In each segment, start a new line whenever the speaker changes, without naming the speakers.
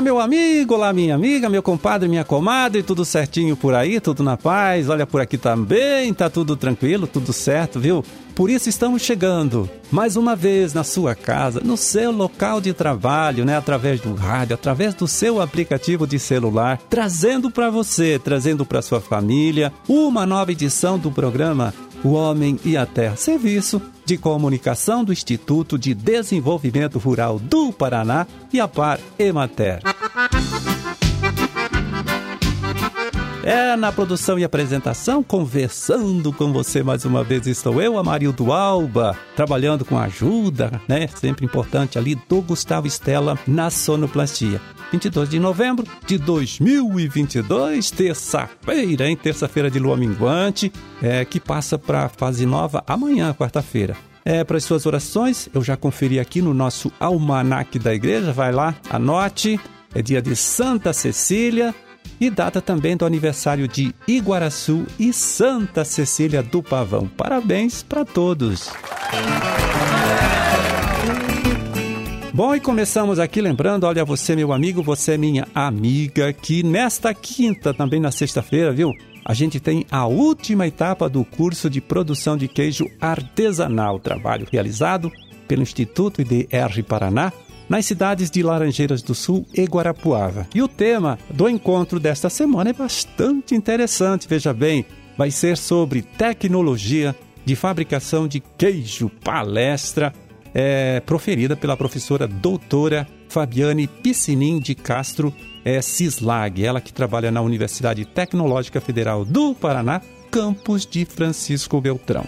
Olá, meu amigo, olá, minha amiga, meu compadre, minha comadre, tudo certinho por aí, tudo na paz. Olha, por aqui também, tá tudo tranquilo, tudo certo, viu? Por isso estamos chegando mais uma vez na sua casa, no seu local de trabalho, né, através do rádio, através do seu aplicativo de celular, trazendo para você, trazendo para sua família uma nova edição do programa O Homem e a Terra, serviço de comunicação do Instituto de Desenvolvimento Rural do Paraná e a Par Emater. É na produção e apresentação, conversando com você mais uma vez, estou eu, Amarildo Alba, trabalhando com a ajuda, né? Sempre importante ali, do Gustavo Estela na sonoplastia. 22 de novembro de 2022, terça-feira, hein? Terça-feira de lua minguante, é, que passa para a fase nova amanhã, quarta-feira. É, para as suas orações, eu já conferi aqui no nosso almanaque da igreja, vai lá, anote. É dia de Santa Cecília e data também do aniversário de Iguaraçu e Santa Cecília do Pavão. Parabéns para todos! Bom, e começamos aqui lembrando, olha você meu amigo, você minha amiga, que nesta quinta, também na sexta-feira, viu? A gente tem a última etapa do curso de produção de queijo artesanal, trabalho realizado pelo Instituto IDR Paraná, nas cidades de Laranjeiras do Sul e Guarapuava. E o tema do encontro desta semana é bastante interessante, veja bem, vai ser sobre tecnologia de fabricação de queijo, palestra é, proferida pela professora doutora Fabiane Piscinin de Castro é, Cislag, ela que trabalha na Universidade Tecnológica Federal do Paraná, campus de Francisco Beltrão.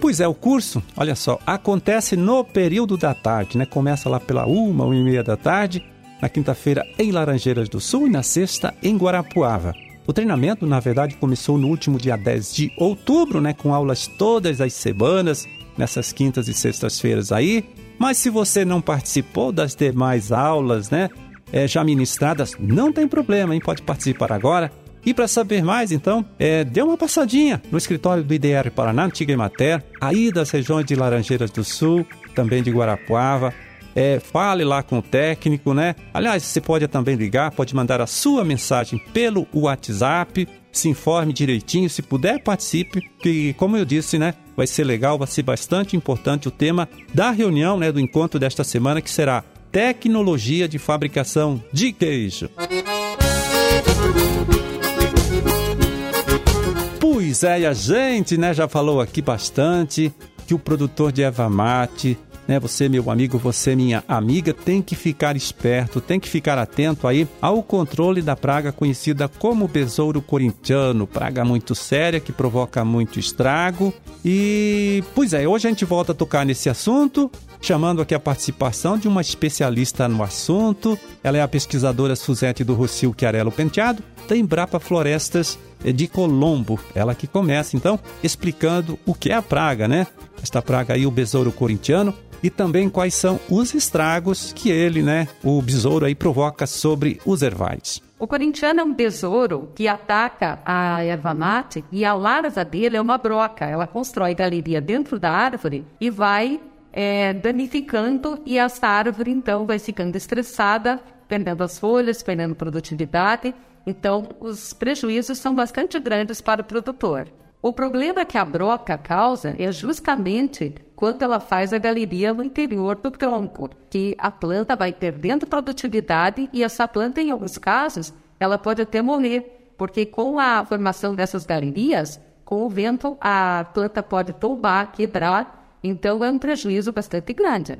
Pois é, o curso, olha só, acontece no período da tarde, né? Começa lá pela uma, uma e meia da tarde, na quinta-feira em Laranjeiras do Sul e na sexta em Guarapuava. O treinamento, na verdade, começou no último dia 10 de outubro, né? Com aulas todas as semanas, nessas quintas e sextas-feiras aí. Mas se você não participou das demais aulas, né, é, já ministradas, não tem problema, hein? Pode participar agora. E para saber mais, então, é, dê uma passadinha no escritório do IDR Paraná, Antiga Emater, aí das regiões de Laranjeiras do Sul, também de Guarapuava. É, fale lá com o técnico, né? Aliás, você pode também ligar, pode mandar a sua mensagem pelo WhatsApp, se informe direitinho, se puder participe, que como eu disse, né, vai ser legal, vai ser bastante importante o tema da reunião, né, do encontro desta semana que será tecnologia de fabricação de queijo. Pois é, e a gente, né, já falou aqui bastante que o produtor de erva mate né? Você, meu amigo, você, minha amiga, tem que ficar esperto, tem que ficar atento aí ao controle da praga conhecida como besouro corintiano, praga muito séria que provoca muito estrago. E, pois é, hoje a gente volta a tocar nesse assunto, chamando aqui a participação de uma especialista no assunto. Ela é a pesquisadora Suzete do Rocio Chiarello Penteado, da Embrapa Florestas de Colombo. Ela que começa então explicando o que é a praga, né? Esta praga aí, o besouro corintiano, e também quais são os estragos que ele, né, o besouro aí provoca sobre os ervais.
O corintiano é um besouro que ataca a erva mate e a larva dele é uma broca. Ela constrói galeria dentro da árvore e vai é, danificando e essa árvore então vai ficando estressada, perdendo as folhas, perdendo produtividade. Então os prejuízos são bastante grandes para o produtor. O problema que a broca causa é justamente quando ela faz a galeria no interior do tronco, que a planta vai perdendo produtividade e essa planta, em alguns casos, ela pode até morrer, porque com a formação dessas galerias, com o vento, a planta pode tombar, quebrar, então é um prejuízo bastante grande.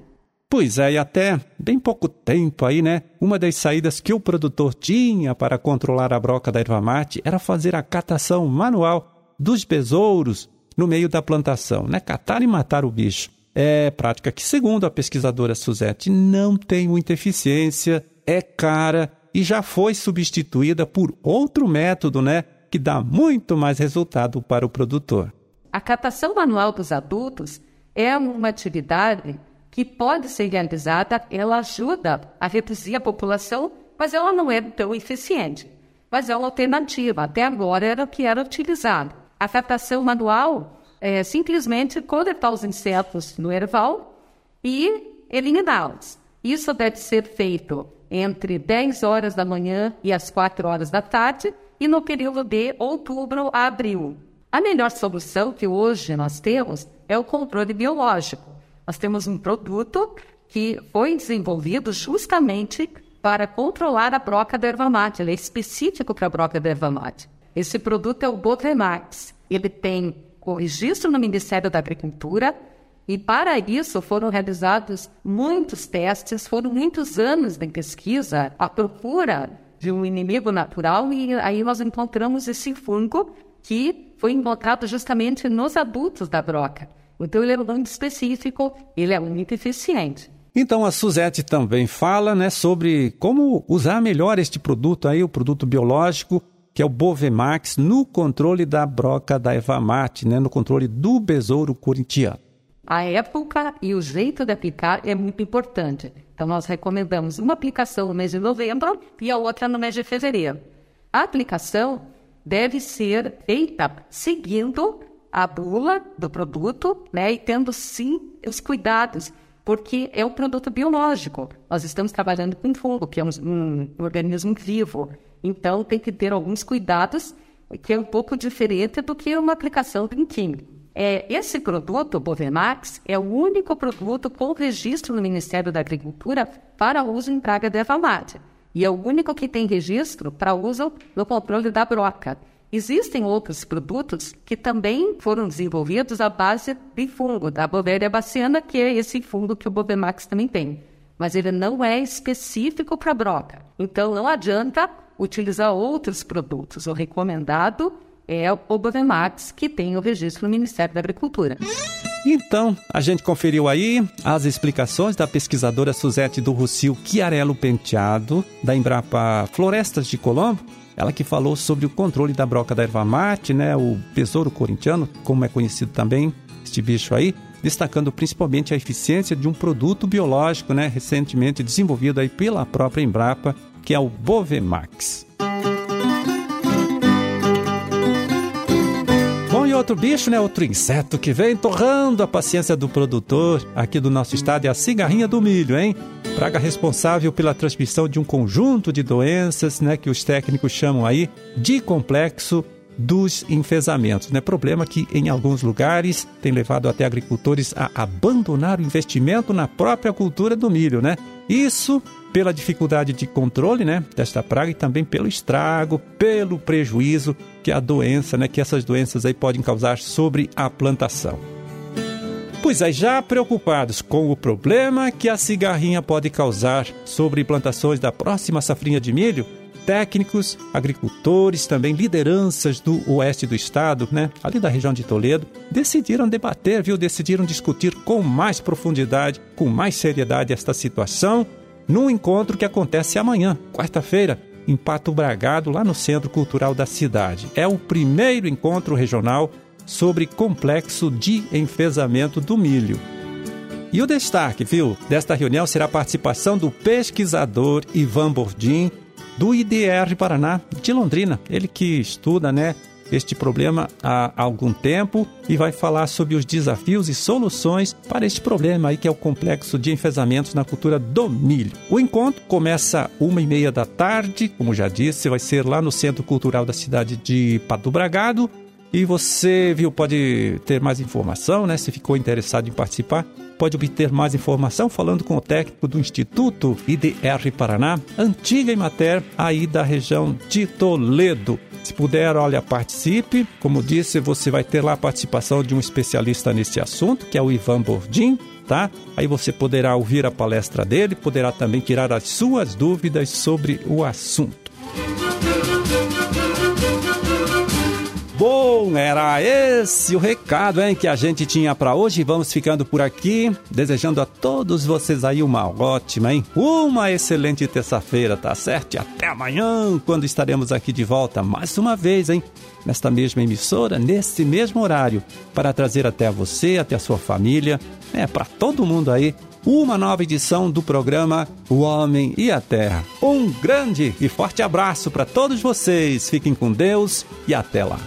Pois é, e até bem pouco tempo aí, né? Uma das saídas que o produtor tinha para controlar a broca da erva mate era fazer a catação manual dos besouros no meio da plantação, né? Catar e matar o bicho. É prática que, segundo a pesquisadora Suzette, não tem muita eficiência, é cara e já foi substituída por outro método, né? Que dá muito mais resultado para o produtor.
A catação manual dos adultos é uma atividade que pode ser realizada, ela ajuda a reduzir a população, mas ela não é tão eficiente. Mas é uma alternativa, até agora era o que era utilizado a captação manual é simplesmente coletar os insetos no erval e eliminá-los. Isso deve ser feito entre 10 horas da manhã e as 4 horas da tarde e no período de outubro a abril. A melhor solução que hoje nós temos é o controle biológico. Nós temos um produto que foi desenvolvido justamente para controlar a broca da erva mate. Ele é específico para a broca da erva mate. Esse produto é o Bovemax. Ele tem o registro no Ministério da Agricultura e para isso foram realizados muitos testes, foram muitos anos de pesquisa à procura de um inimigo natural e aí nós encontramos esse fungo que foi encontrado justamente nos adultos da broca. Então ele é muito específico, ele é muito eficiente.
Então a Suzette também fala, né, sobre como usar melhor este produto aí, o produto biológico, que é o Bovemax, no controle da broca da Evamate, né, no controle do besouro corintiano.
A época e o jeito de aplicar é muito importante. Então, nós recomendamos uma aplicação no mês de novembro e a outra no mês de fevereiro. A aplicação deve ser feita seguindo a bula do produto, né, e tendo sim os cuidados, porque é um produto biológico. Nós estamos trabalhando com fungo, que é um, um organismo vivo. Então, tem que ter alguns cuidados, que é um pouco diferente do que uma aplicação de um químico. É, esse produto, Bovemax, é o único produto com registro no Ministério da Agricultura para uso em praga de mate. E é o único que tem registro para uso no controle da broca. Existem outros produtos que também foram desenvolvidos à base de fungo, da Bovéria baciana, que é esse fungo que o Bovemax também tem. Mas ele não é específico para broca. Então não adianta utilizar outros produtos. O recomendado é o Bovemax, que tem o registro no Ministério da Agricultura.
Então, a gente conferiu aí as explicações da pesquisadora Suzete do Rocio Chiarello Penteado, da Embrapa Florestas de Colombo, ela que falou sobre o controle da broca da erva mate, né, o besouro corintiano, como é conhecido também, este bicho aí, destacando principalmente a eficiência de um produto biológico, né, recentemente desenvolvido aí pela própria Embrapa, que é o Bovemax. Outro bicho, né? Outro inseto que vem torrando a paciência do produtor aqui do nosso estado é a cigarrinha do milho, hein? Praga responsável pela transmissão de um conjunto de doenças, né? Que os técnicos chamam aí de complexo dos enfesamentos, né? Problema que em alguns lugares tem levado até agricultores a abandonar o investimento na própria cultura do milho, né? Isso pela dificuldade de controle, né, desta praga e também pelo estrago, pelo prejuízo que a doença, né, que essas doenças aí podem causar sobre a plantação. Pois aí, já preocupados com o problema que a cigarrinha pode causar sobre plantações da próxima safrinha de milho, técnicos, agricultores, também lideranças do oeste do estado, né, ali da região de Toledo, decidiram debater, viu, decidiram discutir com mais profundidade, com mais seriedade esta situação num encontro que acontece amanhã, quarta-feira, em Pato Bragado, lá no Centro Cultural da cidade. É o primeiro encontro regional sobre complexo de enfesamento do milho. E o destaque, viu, desta reunião será a participação do pesquisador Ivan Bordim, do IDR Paraná de Londrina. Ele que estuda, né, este problema há algum tempo e vai falar sobre os desafios e soluções para este problema aí que é o complexo de enfesamentos na cultura do milho. O encontro começa uma e meia da tarde, como já disse, vai ser lá no Centro Cultural da cidade de Pato Bragado. E você, viu, pode ter mais informação, né? Se ficou interessado em participar, pode obter mais informação falando com o técnico do Instituto IDR Paraná, antiga Imater, aí da região de Toledo. Se puder, olha, participe. Como disse, você vai ter lá a participação de um especialista nesse assunto, que é o Ivan Bordim, tá? Aí você poderá ouvir a palestra dele, poderá também tirar as suas dúvidas sobre o assunto. Bom, era esse o recado hein, que a gente tinha para hoje. Vamos ficando por aqui, desejando a todos vocês aí uma ótima, hein? Uma excelente terça-feira, tá certo? E até amanhã, quando estaremos aqui de volta mais uma vez, hein? Nesta mesma emissora, nesse mesmo horário, para trazer até você, até a sua família, é para todo mundo aí, uma nova edição do programa O Homem e a Terra. Um grande e forte abraço para todos vocês. Fiquem com Deus e até lá.